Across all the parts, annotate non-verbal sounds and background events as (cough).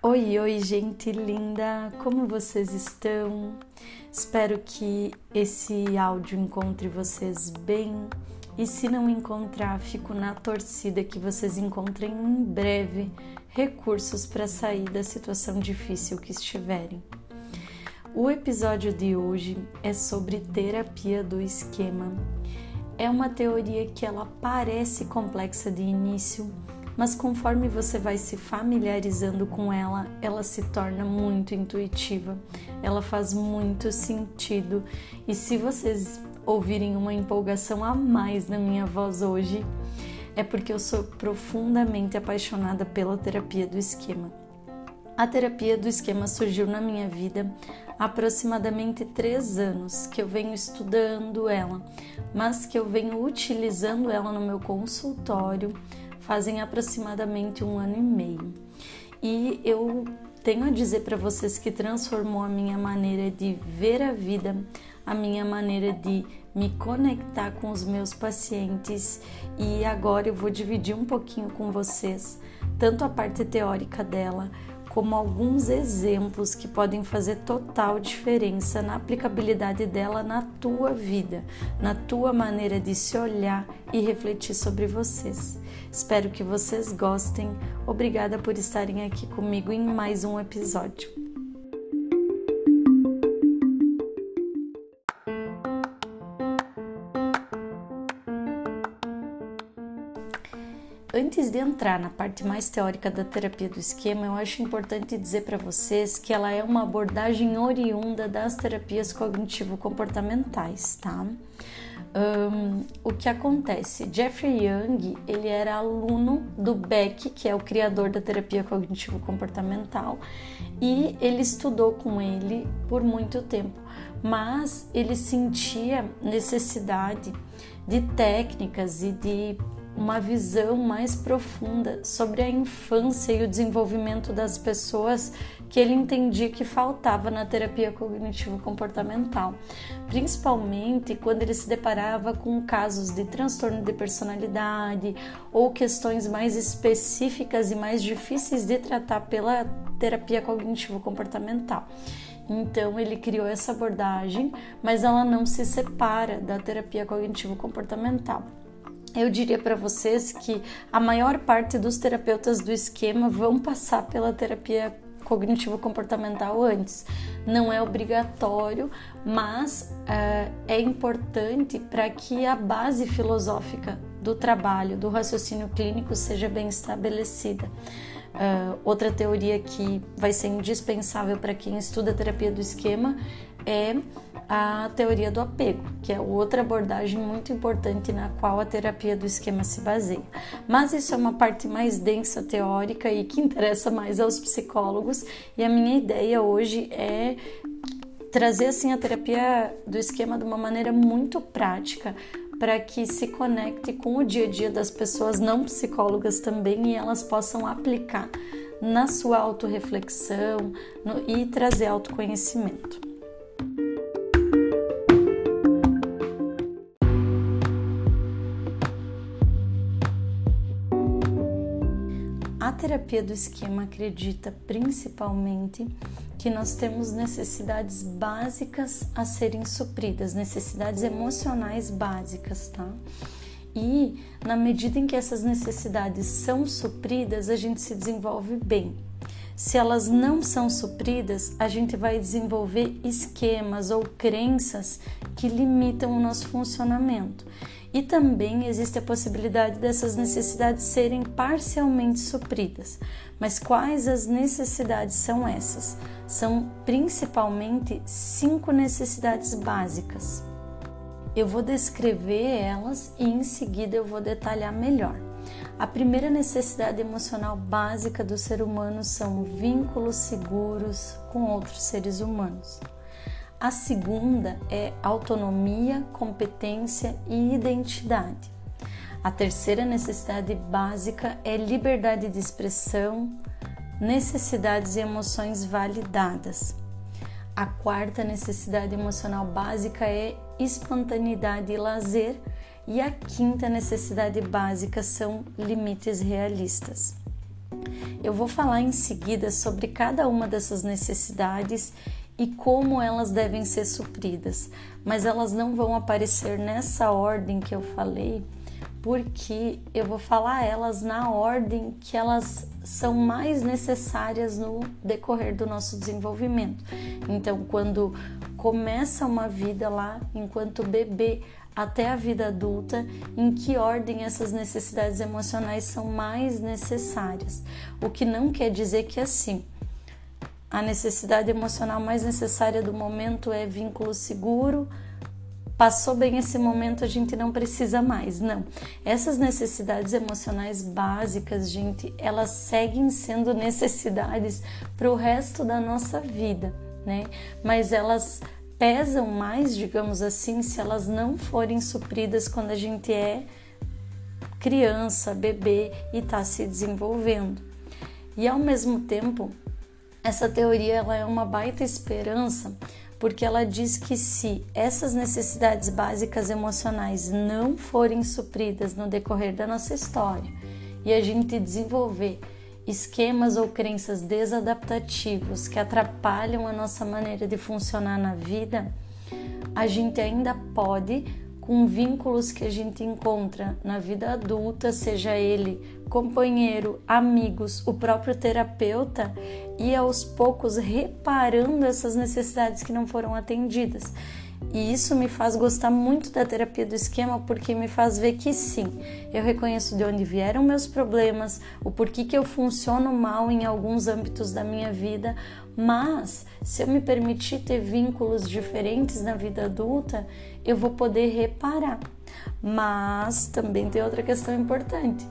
Oi, oi, gente linda! Como vocês estão? Espero que esse áudio encontre vocês bem e, se não encontrar, fico na torcida que vocês encontrem em breve recursos para sair da situação difícil que estiverem. O episódio de hoje é sobre terapia do esquema. É uma teoria que ela parece complexa de início mas conforme você vai se familiarizando com ela, ela se torna muito intuitiva, ela faz muito sentido. E se vocês ouvirem uma empolgação a mais na minha voz hoje, é porque eu sou profundamente apaixonada pela terapia do esquema. A terapia do esquema surgiu na minha vida há aproximadamente três anos que eu venho estudando ela, mas que eu venho utilizando ela no meu consultório fazem aproximadamente um ano e meio. E eu tenho a dizer para vocês que transformou a minha maneira de ver a vida, a minha maneira de me conectar com os meus pacientes e agora eu vou dividir um pouquinho com vocês tanto a parte teórica dela como alguns exemplos que podem fazer total diferença na aplicabilidade dela na tua vida, na tua maneira de se olhar e refletir sobre vocês. Espero que vocês gostem. Obrigada por estarem aqui comigo em mais um episódio. Antes de entrar na parte mais teórica da terapia do esquema, eu acho importante dizer para vocês que ela é uma abordagem oriunda das terapias cognitivo-comportamentais, tá? Um, o que acontece? Jeffrey Young, ele era aluno do Beck, que é o criador da terapia cognitivo-comportamental, e ele estudou com ele por muito tempo, mas ele sentia necessidade de técnicas e de uma visão mais profunda sobre a infância e o desenvolvimento das pessoas que ele entendia que faltava na terapia cognitivo-comportamental, principalmente quando ele se deparava com casos de transtorno de personalidade ou questões mais específicas e mais difíceis de tratar pela terapia cognitivo-comportamental. Então ele criou essa abordagem, mas ela não se separa da terapia cognitivo-comportamental eu diria para vocês que a maior parte dos terapeutas do esquema vão passar pela terapia cognitivo-comportamental antes. Não é obrigatório, mas uh, é importante para que a base filosófica do trabalho, do raciocínio clínico, seja bem estabelecida. Uh, outra teoria que vai ser indispensável para quem estuda terapia do esquema é a teoria do apego, que é outra abordagem muito importante na qual a terapia do esquema se baseia. Mas isso é uma parte mais densa teórica e que interessa mais aos psicólogos, e a minha ideia hoje é trazer assim a terapia do esquema de uma maneira muito prática para que se conecte com o dia a dia das pessoas não psicólogas também e elas possam aplicar na sua autorreflexão e trazer autoconhecimento. Terapia do esquema acredita principalmente que nós temos necessidades básicas a serem supridas, necessidades emocionais básicas, tá? E na medida em que essas necessidades são supridas, a gente se desenvolve bem. Se elas não são supridas, a gente vai desenvolver esquemas ou crenças que limitam o nosso funcionamento. E também existe a possibilidade dessas necessidades serem parcialmente supridas. Mas quais as necessidades são essas? São principalmente cinco necessidades básicas. Eu vou descrever elas e em seguida eu vou detalhar melhor. A primeira necessidade emocional básica do ser humano são vínculos seguros com outros seres humanos. A segunda é autonomia, competência e identidade. A terceira necessidade básica é liberdade de expressão, necessidades e emoções validadas. A quarta necessidade emocional básica é espontaneidade e lazer. E a quinta necessidade básica são limites realistas. Eu vou falar em seguida sobre cada uma dessas necessidades e como elas devem ser supridas, mas elas não vão aparecer nessa ordem que eu falei, porque eu vou falar elas na ordem que elas são mais necessárias no decorrer do nosso desenvolvimento. Então, quando começa uma vida lá, enquanto bebê, até a vida adulta, em que ordem essas necessidades emocionais são mais necessárias. O que não quer dizer que assim, a necessidade emocional mais necessária do momento é vínculo seguro. Passou bem esse momento, a gente não precisa mais. Não. Essas necessidades emocionais básicas, gente, elas seguem sendo necessidades para o resto da nossa vida, né? Mas elas pesam mais, digamos assim, se elas não forem supridas quando a gente é criança, bebê e está se desenvolvendo. E ao mesmo tempo, essa teoria ela é uma baita esperança porque ela diz que se essas necessidades básicas emocionais não forem supridas no decorrer da nossa história e a gente desenvolver esquemas ou crenças desadaptativos que atrapalham a nossa maneira de funcionar na vida, a gente ainda pode, com vínculos que a gente encontra na vida adulta, seja ele companheiro, amigos, o próprio terapeuta, e aos poucos reparando essas necessidades que não foram atendidas. E isso me faz gostar muito da terapia do esquema porque me faz ver que sim, eu reconheço de onde vieram meus problemas, o porquê que eu funciono mal em alguns âmbitos da minha vida, mas se eu me permitir ter vínculos diferentes na vida adulta, eu vou poder reparar. Mas também tem outra questão importante.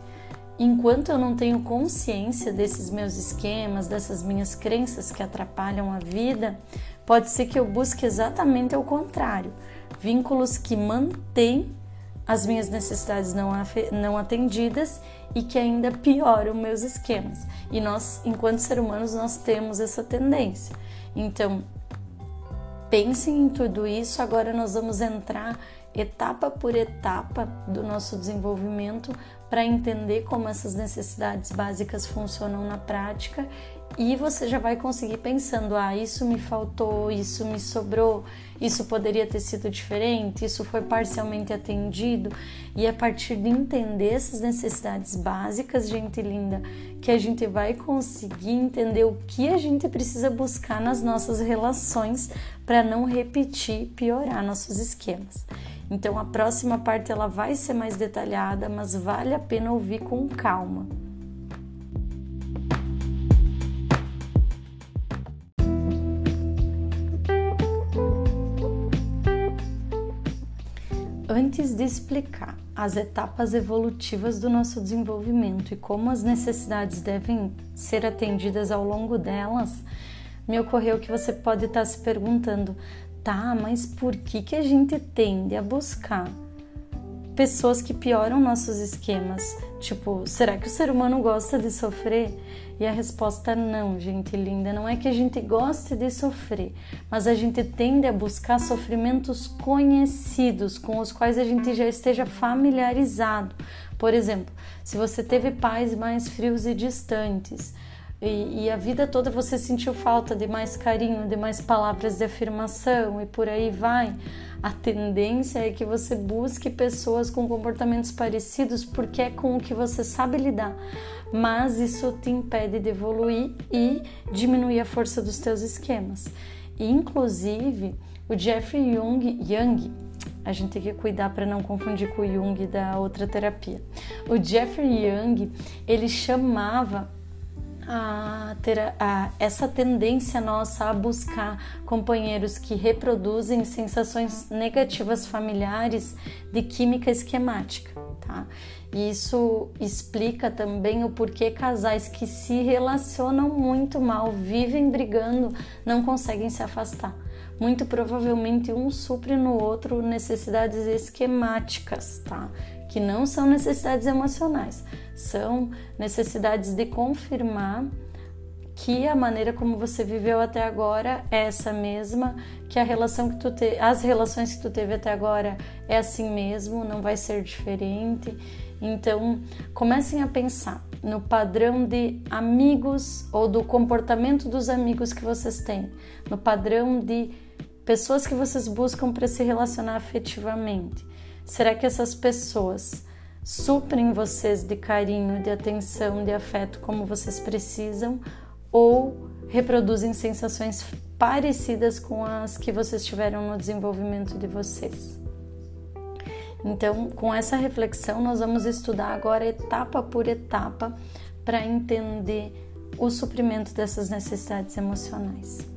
Enquanto eu não tenho consciência desses meus esquemas, dessas minhas crenças que atrapalham a vida, Pode ser que eu busque exatamente o contrário, vínculos que mantêm as minhas necessidades não, não atendidas e que ainda pioram meus esquemas. E nós, enquanto seres humanos, nós temos essa tendência. Então, pensem em tudo isso. Agora nós vamos entrar etapa por etapa do nosso desenvolvimento para entender como essas necessidades básicas funcionam na prática e você já vai conseguir pensando: ah, isso me faltou, isso me sobrou, isso poderia ter sido diferente, isso foi parcialmente atendido. E a partir de entender essas necessidades básicas, gente linda, que a gente vai conseguir entender o que a gente precisa buscar nas nossas relações para não repetir, piorar nossos esquemas. Então a próxima parte ela vai ser mais detalhada, mas vale a pena ouvir com calma. Antes de explicar as etapas evolutivas do nosso desenvolvimento e como as necessidades devem ser atendidas ao longo delas, me ocorreu que você pode estar se perguntando: tá, mas por que, que a gente tende a buscar pessoas que pioram nossos esquemas? Tipo, será que o ser humano gosta de sofrer? E a resposta é não, gente linda. Não é que a gente goste de sofrer, mas a gente tende a buscar sofrimentos conhecidos, com os quais a gente já esteja familiarizado. Por exemplo, se você teve pais mais frios e distantes, e, e, a vida toda você sentiu falta de mais carinho, de mais palavras de afirmação e por aí vai. A tendência é que você busque pessoas com comportamentos parecidos porque é com o que você sabe lidar, mas isso te impede de evoluir e diminuir a força dos teus esquemas. E, inclusive, o Jeffrey Young, Young a gente tem que cuidar para não confundir com o Jung da outra terapia. O Jeffrey Young, ele chamava a ter a, essa tendência nossa a buscar companheiros que reproduzem sensações negativas familiares de química esquemática, tá? E isso explica também o porquê casais que se relacionam muito mal, vivem brigando, não conseguem se afastar. Muito provavelmente um supre no outro necessidades esquemáticas, tá? Que não são necessidades emocionais são necessidades de confirmar que a maneira como você viveu até agora é essa mesma, que a relação que tu te, as relações que tu teve até agora é assim mesmo, não vai ser diferente. Então, comecem a pensar no padrão de amigos ou do comportamento dos amigos que vocês têm, no padrão de pessoas que vocês buscam para se relacionar afetivamente. Será que essas pessoas suprem vocês de carinho, de atenção, de afeto como vocês precisam ou reproduzem sensações parecidas com as que vocês tiveram no desenvolvimento de vocês? Então, com essa reflexão, nós vamos estudar agora etapa por etapa para entender o suprimento dessas necessidades emocionais.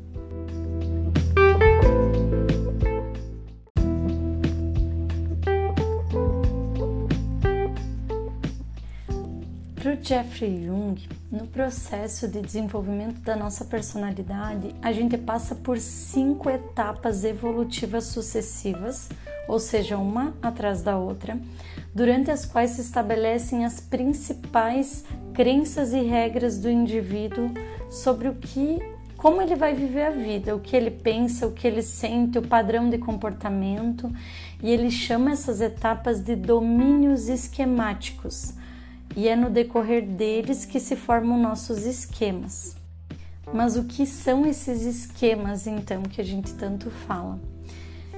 Jeffrey Jung, no processo de desenvolvimento da nossa personalidade, a gente passa por cinco etapas evolutivas sucessivas ou seja, uma atrás da outra, durante as quais se estabelecem as principais crenças e regras do indivíduo sobre o que como ele vai viver a vida, o que ele pensa, o que ele sente, o padrão de comportamento, e ele chama essas etapas de domínios esquemáticos. E é no decorrer deles que se formam nossos esquemas. Mas o que são esses esquemas então que a gente tanto fala?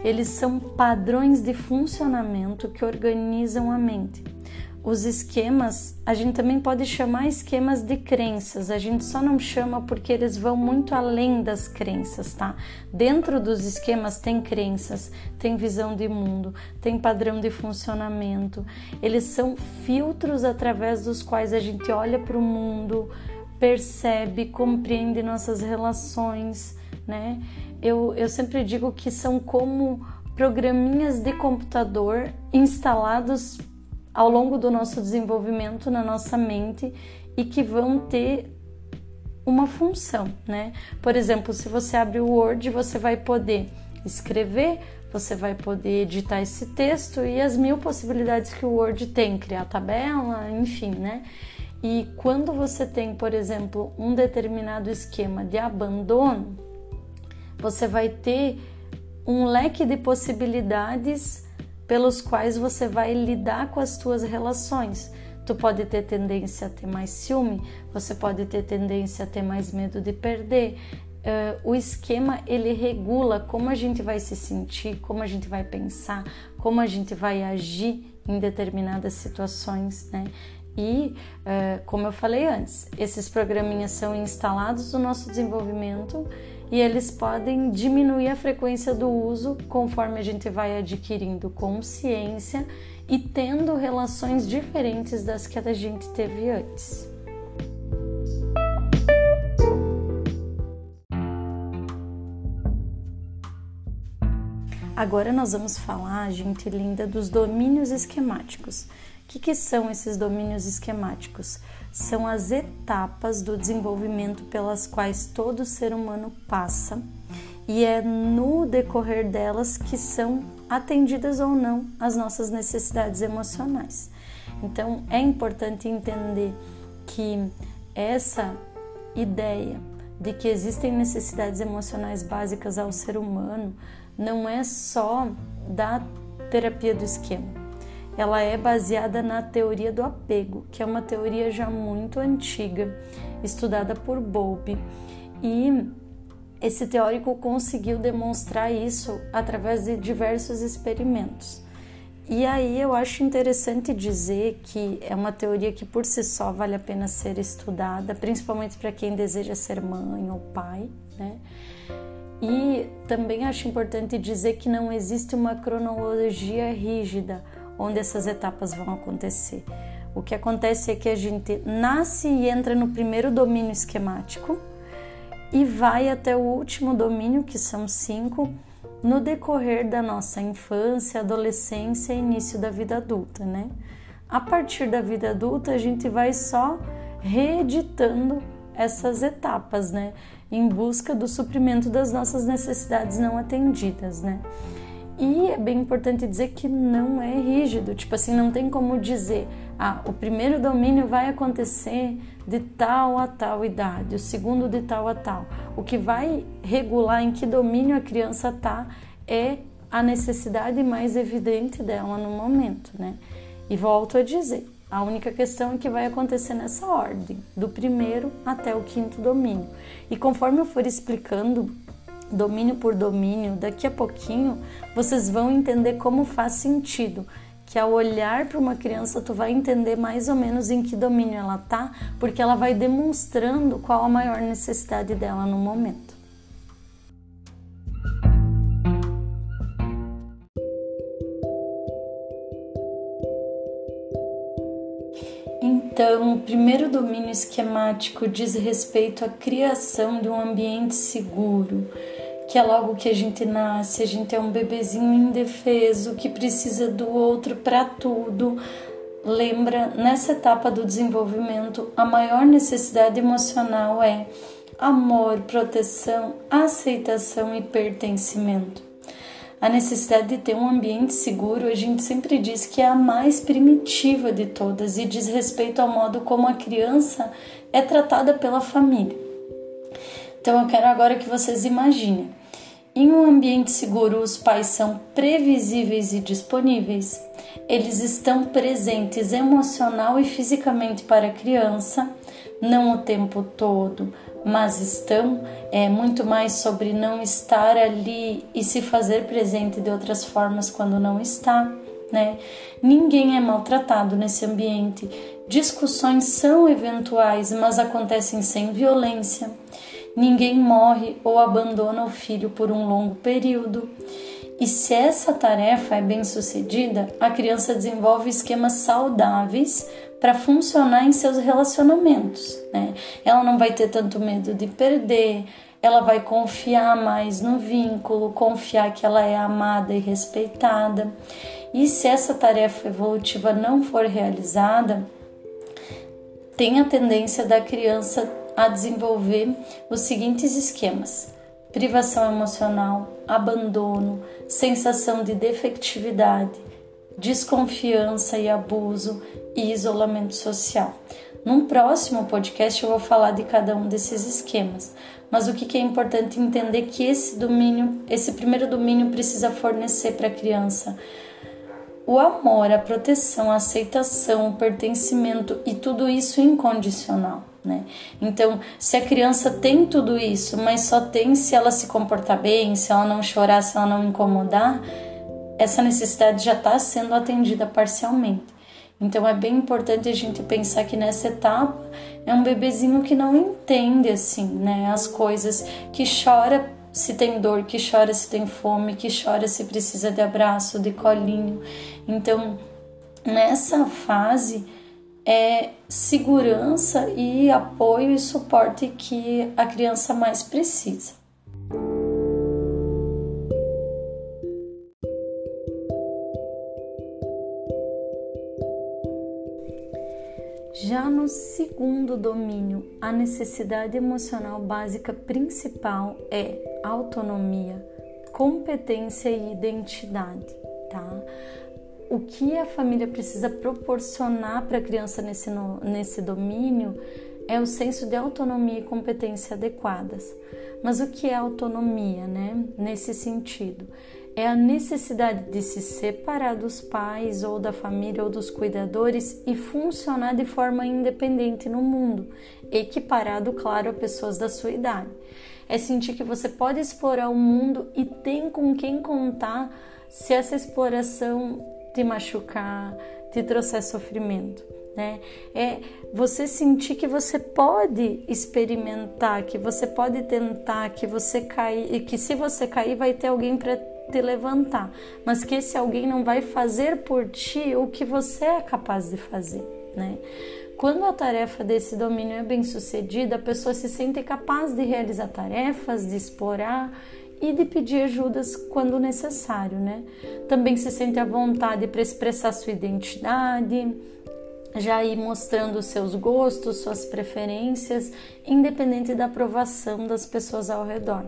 Eles são padrões de funcionamento que organizam a mente. Os esquemas, a gente também pode chamar esquemas de crenças, a gente só não chama porque eles vão muito além das crenças, tá? Dentro dos esquemas tem crenças, tem visão de mundo, tem padrão de funcionamento, eles são filtros através dos quais a gente olha para o mundo, percebe, compreende nossas relações, né? eu, eu sempre digo que são como programinhas de computador instalados ao longo do nosso desenvolvimento na nossa mente e que vão ter uma função, né? Por exemplo, se você abre o Word, você vai poder escrever, você vai poder editar esse texto e as mil possibilidades que o Word tem, criar tabela, enfim, né? E quando você tem, por exemplo, um determinado esquema de abandono, você vai ter um leque de possibilidades pelos quais você vai lidar com as suas relações. Tu pode ter tendência a ter mais ciúme, você pode ter tendência a ter mais medo de perder. Uh, o esquema ele regula como a gente vai se sentir, como a gente vai pensar, como a gente vai agir em determinadas situações, né? E, uh, como eu falei antes, esses programinhas são instalados no nosso desenvolvimento e eles podem diminuir a frequência do uso conforme a gente vai adquirindo consciência e tendo relações diferentes das que a gente teve antes. Agora nós vamos falar, gente linda, dos domínios esquemáticos. Que, que são esses domínios esquemáticos? são as etapas do desenvolvimento pelas quais todo ser humano passa e é no decorrer delas que são atendidas ou não as nossas necessidades emocionais. Então é importante entender que essa ideia de que existem necessidades emocionais básicas ao ser humano não é só da terapia do esquema ela é baseada na teoria do apego, que é uma teoria já muito antiga, estudada por Bowlby. E esse teórico conseguiu demonstrar isso através de diversos experimentos. E aí eu acho interessante dizer que é uma teoria que por si só vale a pena ser estudada, principalmente para quem deseja ser mãe ou pai, né? E também acho importante dizer que não existe uma cronologia rígida onde essas etapas vão acontecer. O que acontece é que a gente nasce e entra no primeiro domínio esquemático e vai até o último domínio, que são cinco, no decorrer da nossa infância, adolescência e início da vida adulta, né? A partir da vida adulta, a gente vai só reeditando essas etapas, né? Em busca do suprimento das nossas necessidades não atendidas, né? E é bem importante dizer que não é rígido, tipo assim, não tem como dizer, ah, o primeiro domínio vai acontecer de tal a tal idade, o segundo de tal a tal. O que vai regular em que domínio a criança tá é a necessidade mais evidente dela no momento, né? E volto a dizer, a única questão é que vai acontecer nessa ordem, do primeiro até o quinto domínio. E conforme eu for explicando domínio por domínio, daqui a pouquinho vocês vão entender como faz sentido. Que ao olhar para uma criança, tu vai entender mais ou menos em que domínio ela tá, porque ela vai demonstrando qual a maior necessidade dela no momento. Então, o primeiro domínio esquemático diz respeito à criação de um ambiente seguro, que é logo que a gente nasce, a gente é um bebezinho indefeso que precisa do outro para tudo. Lembra, nessa etapa do desenvolvimento, a maior necessidade emocional é amor, proteção, aceitação e pertencimento. A necessidade de ter um ambiente seguro, a gente sempre diz que é a mais primitiva de todas e diz respeito ao modo como a criança é tratada pela família. Então eu quero agora que vocês imaginem. Em um ambiente seguro, os pais são previsíveis e disponíveis. Eles estão presentes emocional e fisicamente para a criança, não o tempo todo, mas estão é muito mais sobre não estar ali e se fazer presente de outras formas quando não está, né? Ninguém é maltratado nesse ambiente. Discussões são eventuais, mas acontecem sem violência. Ninguém morre ou abandona o filho por um longo período. E se essa tarefa é bem sucedida, a criança desenvolve esquemas saudáveis para funcionar em seus relacionamentos. Né? Ela não vai ter tanto medo de perder, ela vai confiar mais no vínculo, confiar que ela é amada e respeitada. E se essa tarefa evolutiva não for realizada, tem a tendência da criança a desenvolver os seguintes esquemas: privação emocional, abandono, sensação de defectividade, desconfiança e abuso, e isolamento social. Num próximo podcast eu vou falar de cada um desses esquemas, mas o que é importante entender que esse domínio, esse primeiro domínio precisa fornecer para a criança o amor, a proteção, a aceitação, o pertencimento e tudo isso incondicional. Né? Então, se a criança tem tudo isso, mas só tem se ela se comportar bem, se ela não chorar, se ela não incomodar, essa necessidade já está sendo atendida parcialmente. Então é bem importante a gente pensar que nessa etapa é um bebezinho que não entende assim, né, as coisas, que chora se tem dor, que chora se tem fome, que chora se precisa de abraço, de colinho. Então, nessa fase é segurança e apoio e suporte que a criança mais precisa. Já no segundo domínio, a necessidade emocional básica principal é autonomia, competência e identidade, tá? O que a família precisa proporcionar para a criança nesse, nesse domínio é o senso de autonomia e competência adequadas. Mas o que é autonomia, né? Nesse sentido, é a necessidade de se separar dos pais ou da família ou dos cuidadores e funcionar de forma independente no mundo, equiparado, claro, a pessoas da sua idade. É sentir que você pode explorar o mundo e tem com quem contar se essa exploração te machucar, te trouxer sofrimento. Né? É você sentir que você pode experimentar, que você pode tentar, que você cair, e que se você cair vai ter alguém para te levantar, mas que esse alguém não vai fazer por ti o que você é capaz de fazer, né? Quando a tarefa desse domínio é bem sucedida, a pessoa se sente capaz de realizar tarefas, de explorar e de pedir ajudas quando necessário, né? Também se sente à vontade para expressar sua identidade, já ir mostrando seus gostos, suas preferências, independente da aprovação das pessoas ao redor.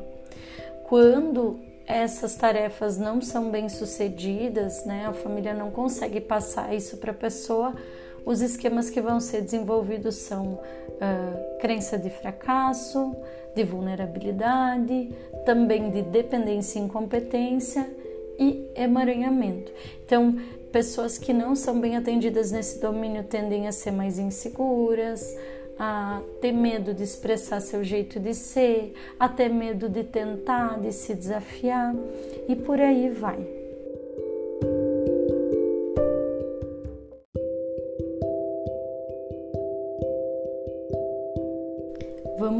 Quando essas tarefas não são bem sucedidas, né? A família não consegue passar isso para a pessoa. Os esquemas que vão ser desenvolvidos são uh, crença de fracasso, de vulnerabilidade, também de dependência e incompetência e emaranhamento. Então, pessoas que não são bem atendidas nesse domínio tendem a ser mais inseguras, a ter medo de expressar seu jeito de ser, a ter medo de tentar, de se desafiar e por aí vai.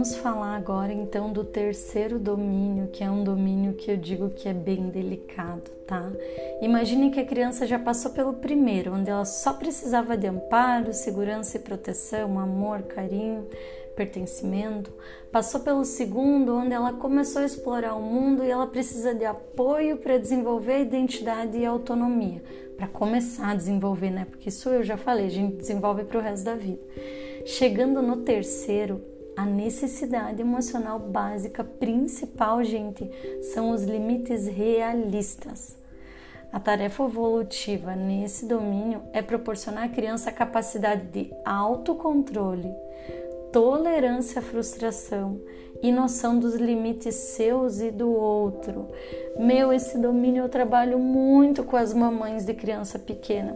Vamos falar agora então do terceiro domínio, que é um domínio que eu digo que é bem delicado, tá? Imagine que a criança já passou pelo primeiro, onde ela só precisava de amparo, segurança e proteção, amor, carinho, pertencimento. Passou pelo segundo, onde ela começou a explorar o mundo e ela precisa de apoio para desenvolver identidade e autonomia, para começar a desenvolver, né? Porque isso eu já falei, a gente desenvolve para o resto da vida. Chegando no terceiro, a necessidade emocional básica principal, gente, são os limites realistas. A tarefa evolutiva nesse domínio é proporcionar à criança a capacidade de autocontrole, tolerância à frustração e noção dos limites seus e do outro. Meu, esse domínio eu trabalho muito com as mamães de criança pequena,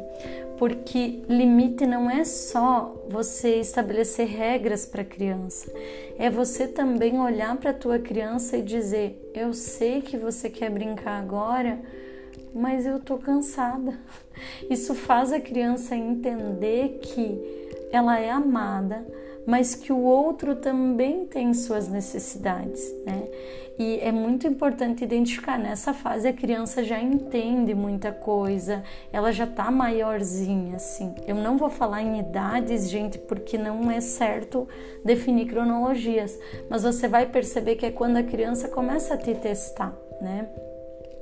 porque limite não é só você estabelecer regras para a criança, é você também olhar para a tua criança e dizer: "Eu sei que você quer brincar agora, mas eu tô cansada". Isso faz a criança entender que ela é amada, mas que o outro também tem suas necessidades, né? E é muito importante identificar nessa fase a criança já entende muita coisa, ela já tá maiorzinha assim. Eu não vou falar em idades, gente, porque não é certo definir cronologias, mas você vai perceber que é quando a criança começa a te testar, né?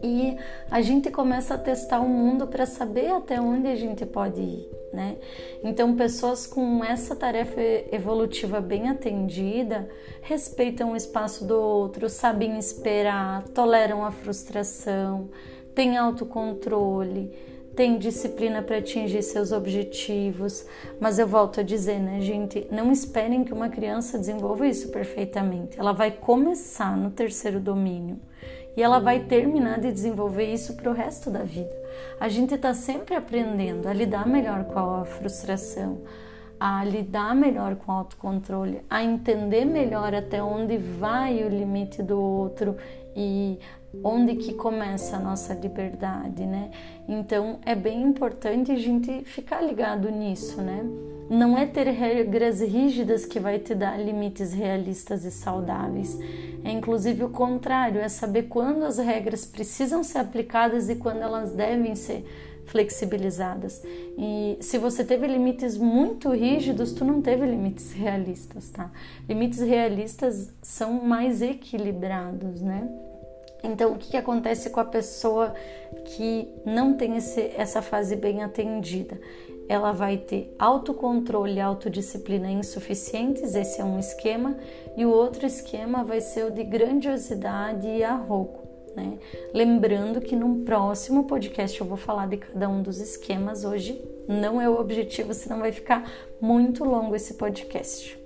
E a gente começa a testar o mundo para saber até onde a gente pode ir, né? Então, pessoas com essa tarefa evolutiva bem atendida respeitam o espaço do outro, sabem esperar, toleram a frustração, têm autocontrole, têm disciplina para atingir seus objetivos. Mas eu volto a dizer, né, gente, não esperem que uma criança desenvolva isso perfeitamente. Ela vai começar no terceiro domínio e ela vai terminar de desenvolver isso para o resto da vida. A gente está sempre aprendendo a lidar melhor com a frustração, a lidar melhor com o autocontrole, a entender melhor até onde vai o limite do outro e onde que começa a nossa liberdade, né? Então é bem importante a gente ficar ligado nisso, né? Não é ter regras rígidas que vai te dar limites realistas e saudáveis. É inclusive o contrário, é saber quando as regras precisam ser aplicadas e quando elas devem ser flexibilizadas. E se você teve limites muito rígidos, tu não teve limites realistas, tá? Limites realistas são mais equilibrados, né? Então, o que, que acontece com a pessoa que não tem esse, essa fase bem atendida? ela vai ter autocontrole e autodisciplina insuficientes, esse é um esquema, e o outro esquema vai ser o de grandiosidade e arrogo. Né? Lembrando que num próximo podcast eu vou falar de cada um dos esquemas, hoje não é o objetivo, senão vai ficar muito longo esse podcast.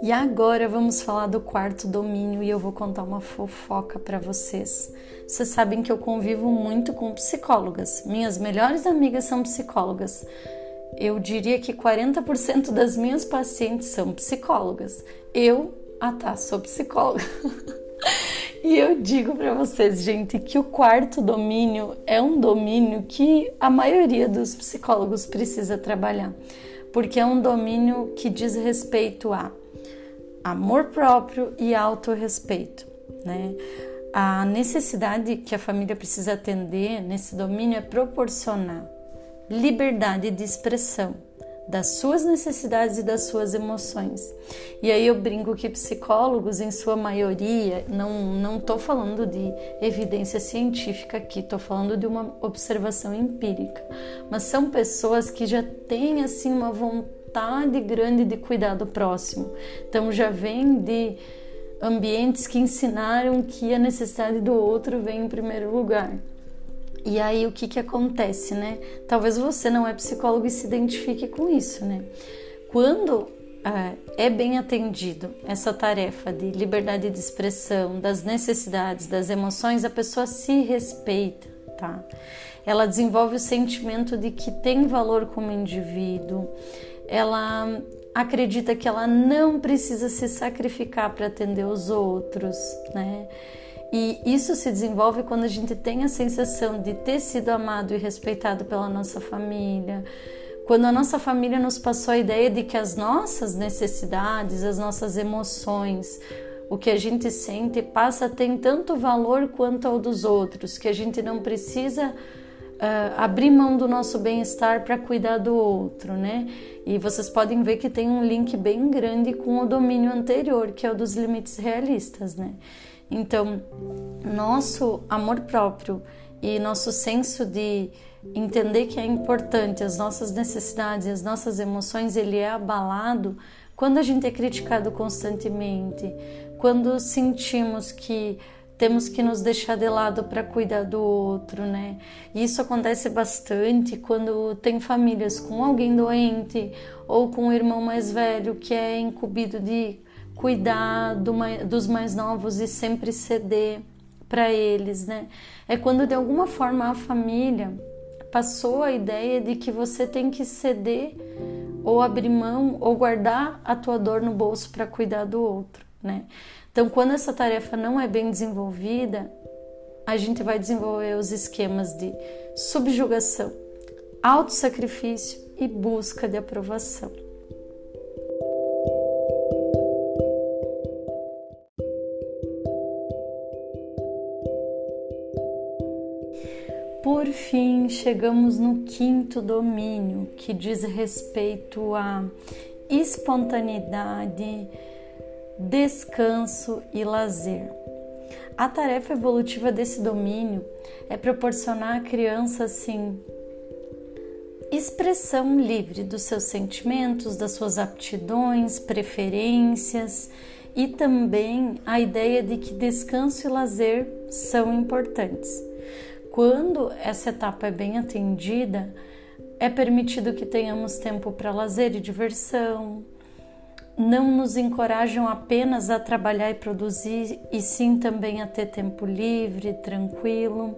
E agora vamos falar do quarto domínio e eu vou contar uma fofoca para vocês. Vocês sabem que eu convivo muito com psicólogas. Minhas melhores amigas são psicólogas. Eu diria que 40% das minhas pacientes são psicólogas. Eu, ah tá, sou psicóloga. (laughs) e eu digo para vocês, gente, que o quarto domínio é um domínio que a maioria dos psicólogos precisa trabalhar, porque é um domínio que diz respeito a amor próprio e autorrespeito, né? A necessidade que a família precisa atender nesse domínio é proporcionar liberdade de expressão, das suas necessidades e das suas emoções. E aí eu brinco que psicólogos, em sua maioria, não não estou falando de evidência científica aqui, estou falando de uma observação empírica, mas são pessoas que já têm assim uma vontade grande de cuidar do próximo. Então já vem de ambientes que ensinaram que a necessidade do outro vem em primeiro lugar. E aí o que que acontece, né? Talvez você não é psicólogo e se identifique com isso, né? Quando é, é bem atendido essa tarefa de liberdade de expressão, das necessidades, das emoções, a pessoa se respeita, tá? Ela desenvolve o sentimento de que tem valor como indivíduo, ela acredita que ela não precisa se sacrificar para atender os outros, né? E isso se desenvolve quando a gente tem a sensação de ter sido amado e respeitado pela nossa família, quando a nossa família nos passou a ideia de que as nossas necessidades, as nossas emoções, o que a gente sente passa a ter tanto valor quanto ao dos outros, que a gente não precisa uh, abrir mão do nosso bem-estar para cuidar do outro, né? E vocês podem ver que tem um link bem grande com o domínio anterior, que é o dos limites realistas, né? Então, nosso amor próprio e nosso senso de entender que é importante as nossas necessidades as nossas emoções, ele é abalado quando a gente é criticado constantemente, quando sentimos que temos que nos deixar de lado para cuidar do outro, né? Isso acontece bastante quando tem famílias com alguém doente ou com um irmão mais velho que é incumbido de cuidar do, dos mais novos e sempre ceder para eles, né? É quando de alguma forma a família passou a ideia de que você tem que ceder ou abrir mão ou guardar a tua dor no bolso para cuidar do outro, né? Então, quando essa tarefa não é bem desenvolvida, a gente vai desenvolver os esquemas de subjugação, autossacrifício e busca de aprovação. Por fim, chegamos no quinto domínio, que diz respeito à espontaneidade, descanso e lazer. A tarefa evolutiva desse domínio é proporcionar à criança assim expressão livre dos seus sentimentos, das suas aptidões, preferências e também a ideia de que descanso e lazer são importantes. Quando essa etapa é bem atendida, é permitido que tenhamos tempo para lazer e diversão, não nos encorajam apenas a trabalhar e produzir, e sim também a ter tempo livre, tranquilo.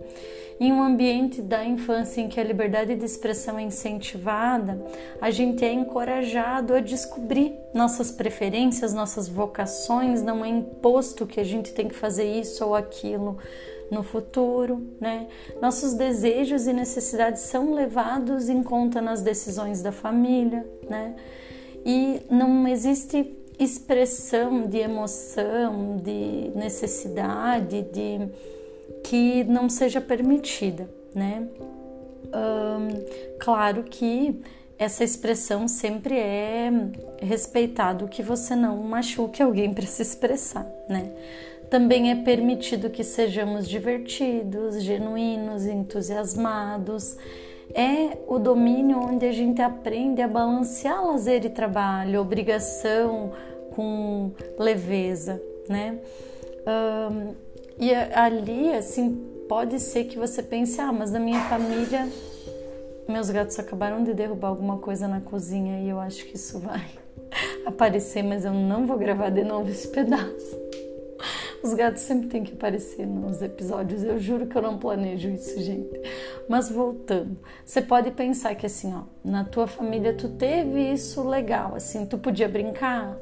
Em um ambiente da infância em que a liberdade de expressão é incentivada, a gente é encorajado a descobrir nossas preferências, nossas vocações, não é imposto que a gente tem que fazer isso ou aquilo no futuro, né? Nossos desejos e necessidades são levados em conta nas decisões da família, né? E não existe expressão de emoção, de necessidade, de que não seja permitida, né? claro que essa expressão sempre é respeitado que você não machuque alguém para se expressar, né? Também é permitido que sejamos divertidos, genuínos, entusiasmados é o domínio onde a gente aprende a balancear lazer e trabalho, obrigação com leveza, né? Um, e ali, assim, pode ser que você pense, ah, mas na minha família meus gatos acabaram de derrubar alguma coisa na cozinha e eu acho que isso vai (laughs) aparecer, mas eu não vou gravar de novo esse pedaço. Os gatos sempre têm que aparecer nos episódios. Eu juro que eu não planejo isso, gente. Mas voltando, você pode pensar que assim, ó, na tua família tu teve isso legal, assim, tu podia brincar,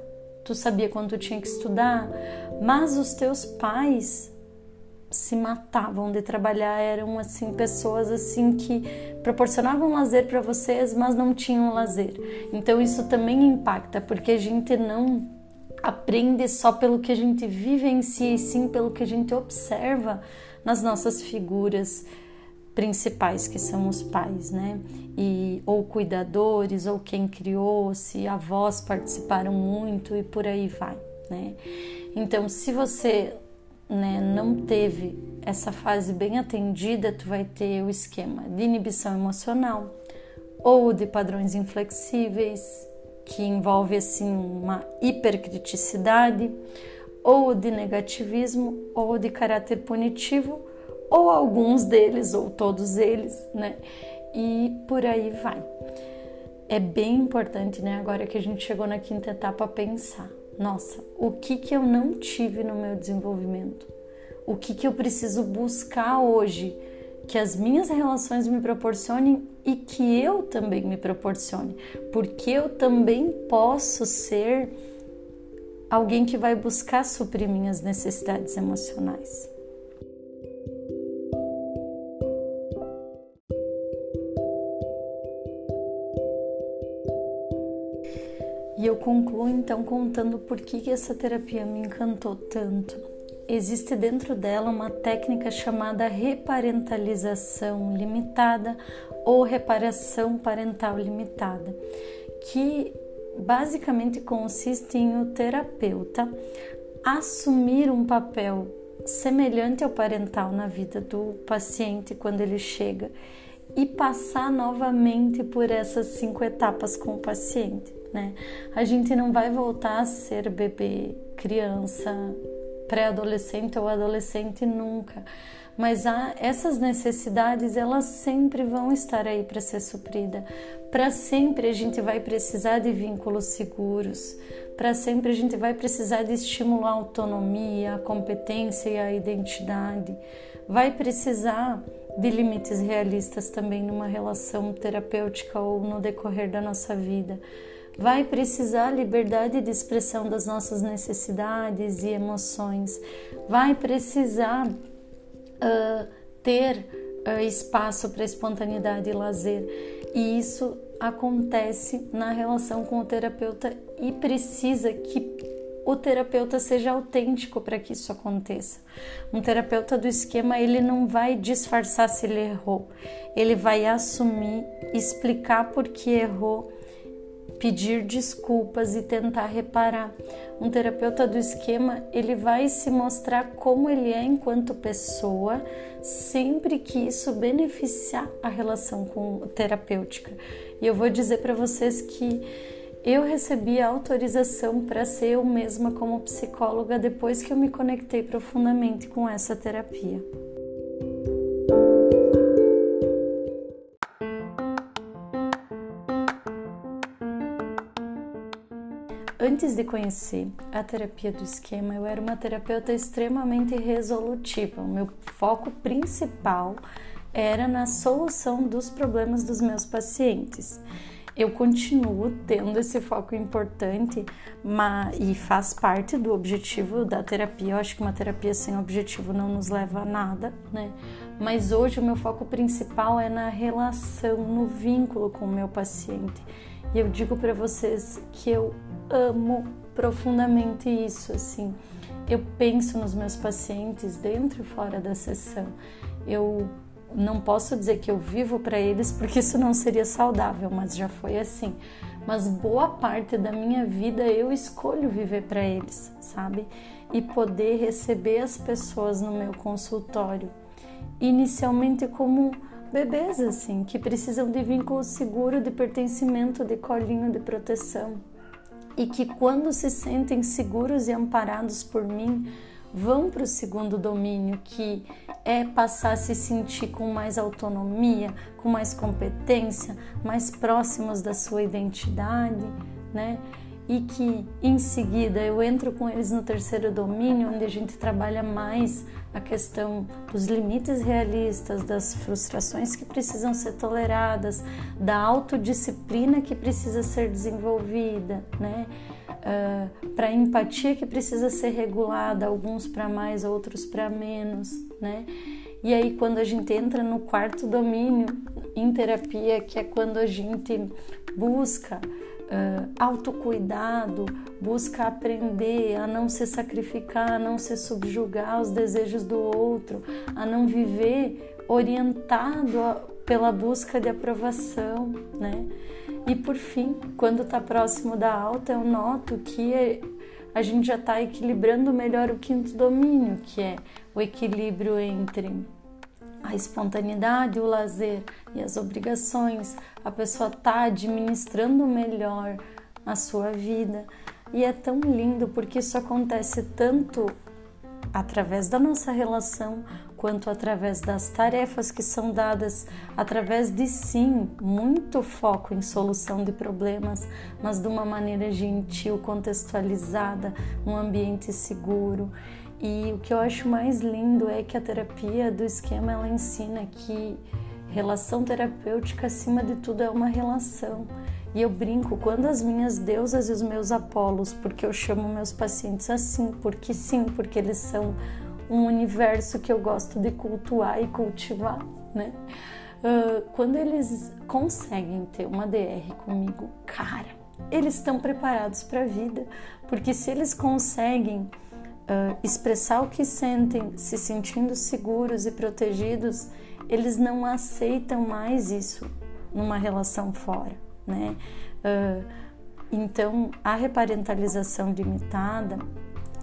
tu sabia quando tu tinha que estudar, mas os teus pais se matavam de trabalhar, eram assim pessoas assim que proporcionavam lazer para vocês, mas não tinham lazer. Então isso também impacta, porque a gente não aprende só pelo que a gente vive em si, e sim pelo que a gente observa nas nossas figuras principais que são os pais, né? E ou cuidadores ou quem criou, se avós participaram muito e por aí vai, né? Então, se você né, não teve essa fase bem atendida, tu vai ter o esquema de inibição emocional ou de padrões inflexíveis, que envolve assim uma hipercriticidade, ou de negativismo, ou de caráter punitivo, ou alguns deles, ou todos eles, né? E por aí vai. É bem importante, né? Agora que a gente chegou na quinta etapa, pensar: nossa, o que que eu não tive no meu desenvolvimento? O que que eu preciso buscar hoje que as minhas relações me proporcionem e que eu também me proporcione, porque eu também posso ser alguém que vai buscar suprir minhas necessidades emocionais. Concluo então contando por que essa terapia me encantou tanto. Existe dentro dela uma técnica chamada reparentalização limitada ou reparação parental limitada, que basicamente consiste em o terapeuta assumir um papel semelhante ao parental na vida do paciente quando ele chega e passar novamente por essas cinco etapas com o paciente né? A gente não vai voltar a ser bebê, criança, pré-adolescente ou adolescente nunca. Mas há, essas necessidades, elas sempre vão estar aí para ser suprida. Para sempre a gente vai precisar de vínculos seguros. Para sempre a gente vai precisar de estímulo à autonomia, à competência e à identidade. Vai precisar de limites realistas também numa relação terapêutica ou no decorrer da nossa vida vai precisar liberdade de expressão das nossas necessidades e emoções, vai precisar uh, ter uh, espaço para espontaneidade e lazer. E isso acontece na relação com o terapeuta e precisa que o terapeuta seja autêntico para que isso aconteça. Um terapeuta do esquema, ele não vai disfarçar se ele errou. Ele vai assumir, explicar por que errou pedir desculpas e tentar reparar. Um terapeuta do esquema, ele vai se mostrar como ele é enquanto pessoa, sempre que isso beneficiar a relação com terapêutica. E eu vou dizer para vocês que eu recebi autorização para ser eu mesma como psicóloga depois que eu me conectei profundamente com essa terapia. Antes de conhecer a terapia do esquema, eu era uma terapeuta extremamente resolutiva. O meu foco principal era na solução dos problemas dos meus pacientes. Eu continuo tendo esse foco importante mas, e faz parte do objetivo da terapia. Eu acho que uma terapia sem objetivo não nos leva a nada, né? Mas hoje o meu foco principal é na relação, no vínculo com o meu paciente. E eu digo para vocês que eu amo profundamente isso, assim. Eu penso nos meus pacientes dentro e fora da sessão. Eu não posso dizer que eu vivo para eles porque isso não seria saudável, mas já foi assim. Mas boa parte da minha vida eu escolho viver para eles, sabe? E poder receber as pessoas no meu consultório, inicialmente como bebês assim, que precisam de vínculo seguro, de pertencimento, de colinho, de proteção e que, quando se sentem seguros e amparados por mim, vão para o segundo domínio, que é passar a se sentir com mais autonomia, com mais competência, mais próximos da sua identidade, né? E que em seguida eu entro com eles no terceiro domínio, onde a gente trabalha mais a questão dos limites realistas, das frustrações que precisam ser toleradas, da autodisciplina que precisa ser desenvolvida, né? Uh, ah, para empatia que precisa ser regulada, alguns para mais, outros para menos, né? E aí quando a gente entra no quarto domínio em terapia, que é quando a gente busca uh, autocuidado, busca aprender a não se sacrificar, a não se subjugar aos desejos do outro, a não viver orientado pela busca de aprovação, né? E por fim, quando está próximo da alta, eu noto que a gente já está equilibrando melhor o quinto domínio, que é o equilíbrio entre a espontaneidade, o lazer e as obrigações. A pessoa está administrando melhor a sua vida. E é tão lindo porque isso acontece tanto através da nossa relação quanto através das tarefas que são dadas, através de sim, muito foco em solução de problemas, mas de uma maneira gentil, contextualizada, num ambiente seguro. E o que eu acho mais lindo é que a terapia do esquema ela ensina que relação terapêutica acima de tudo é uma relação. E eu brinco quando as minhas deusas e os meus apolos, porque eu chamo meus pacientes assim, porque sim, porque eles são um universo que eu gosto de cultuar e cultivar, né? Uh, quando eles conseguem ter uma DR comigo, cara, eles estão preparados para a vida, porque se eles conseguem uh, expressar o que sentem, se sentindo seguros e protegidos, eles não aceitam mais isso numa relação fora, né? Uh, então, a reparentalização limitada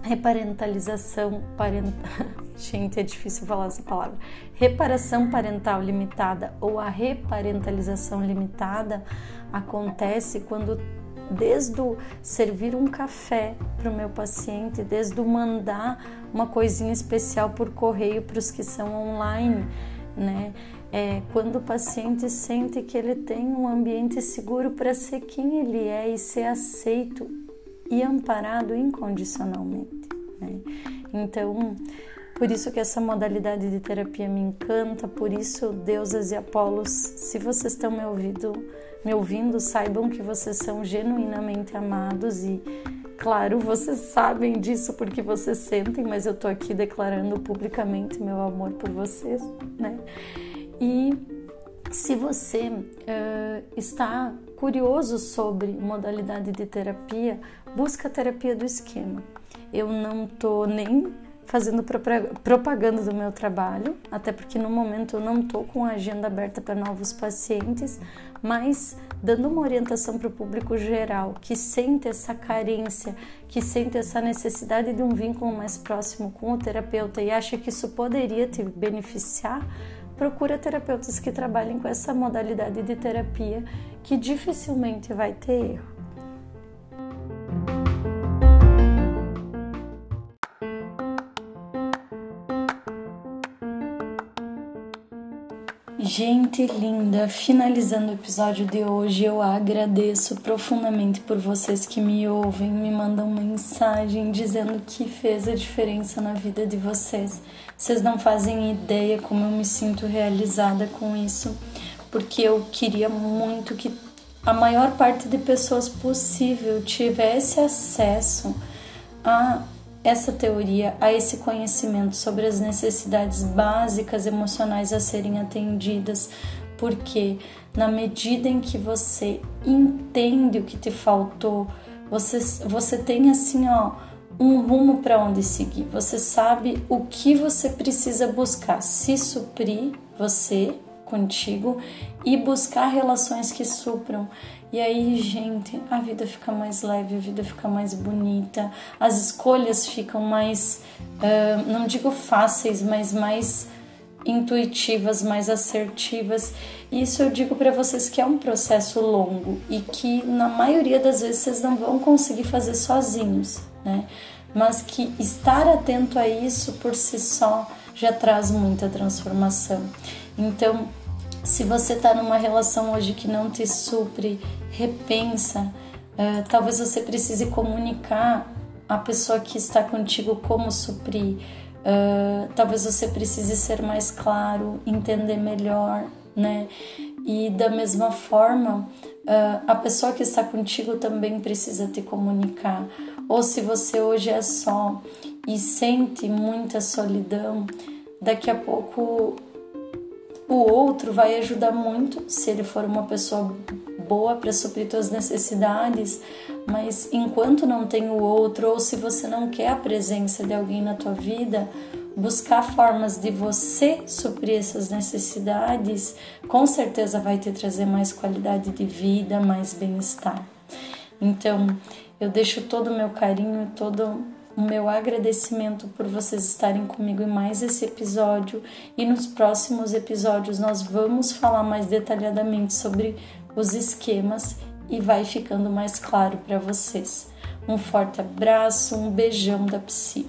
reparentalização parental. (laughs) Gente, é difícil falar essa palavra. Reparação parental limitada ou a reparentalização limitada acontece quando desde o servir um café para o meu paciente, desde o mandar uma coisinha especial por correio para os que são online, né? É, quando o paciente sente que ele tem um ambiente seguro para ser quem ele é e ser aceito e amparado incondicionalmente. Né? Então, por isso que essa modalidade de terapia me encanta, por isso, deusas e apolos, se vocês estão me ouvindo, me ouvindo, saibam que vocês são genuinamente amados e, claro, vocês sabem disso porque vocês sentem, mas eu tô aqui declarando publicamente meu amor por vocês, né? E se você uh, está curioso sobre modalidade de terapia, busca a terapia do esquema. Eu não tô nem fazendo propaganda do meu trabalho, até porque no momento eu não tô com a agenda aberta para novos pacientes, mas dando uma orientação para o público geral que sente essa carência, que sente essa necessidade de um vínculo mais próximo com o terapeuta e acha que isso poderia te beneficiar, procura terapeutas que trabalhem com essa modalidade de terapia que dificilmente vai ter erro. Gente linda, finalizando o episódio de hoje, eu agradeço profundamente por vocês que me ouvem, me mandam mensagem dizendo que fez a diferença na vida de vocês. Vocês não fazem ideia como eu me sinto realizada com isso, porque eu queria muito que a maior parte de pessoas possível tivesse acesso a essa teoria, a esse conhecimento sobre as necessidades básicas emocionais a serem atendidas, porque na medida em que você entende o que te faltou, você, você tem assim, ó, um rumo para onde seguir. Você sabe o que você precisa buscar, se suprir você contigo e buscar relações que supram. E aí, gente, a vida fica mais leve, a vida fica mais bonita, as escolhas ficam mais, uh, não digo fáceis, mas mais intuitivas, mais assertivas. Isso eu digo para vocês que é um processo longo e que na maioria das vezes vocês não vão conseguir fazer sozinhos, né? Mas que estar atento a isso por si só já traz muita transformação. Então, se você está numa relação hoje que não te supre, repensa. Uh, talvez você precise comunicar a pessoa que está contigo como suprir. Uh, talvez você precise ser mais claro, entender melhor, né? E da mesma forma, uh, a pessoa que está contigo também precisa te comunicar. Ou se você hoje é só e sente muita solidão, daqui a pouco o outro vai ajudar muito se ele for uma pessoa boa para suprir suas necessidades, mas enquanto não tem o outro ou se você não quer a presença de alguém na tua vida, buscar formas de você suprir essas necessidades, com certeza vai te trazer mais qualidade de vida, mais bem-estar. Então, eu deixo todo o meu carinho, todo o meu agradecimento por vocês estarem comigo em mais esse episódio e nos próximos episódios nós vamos falar mais detalhadamente sobre os esquemas e vai ficando mais claro para vocês. Um forte abraço, um beijão da Psi.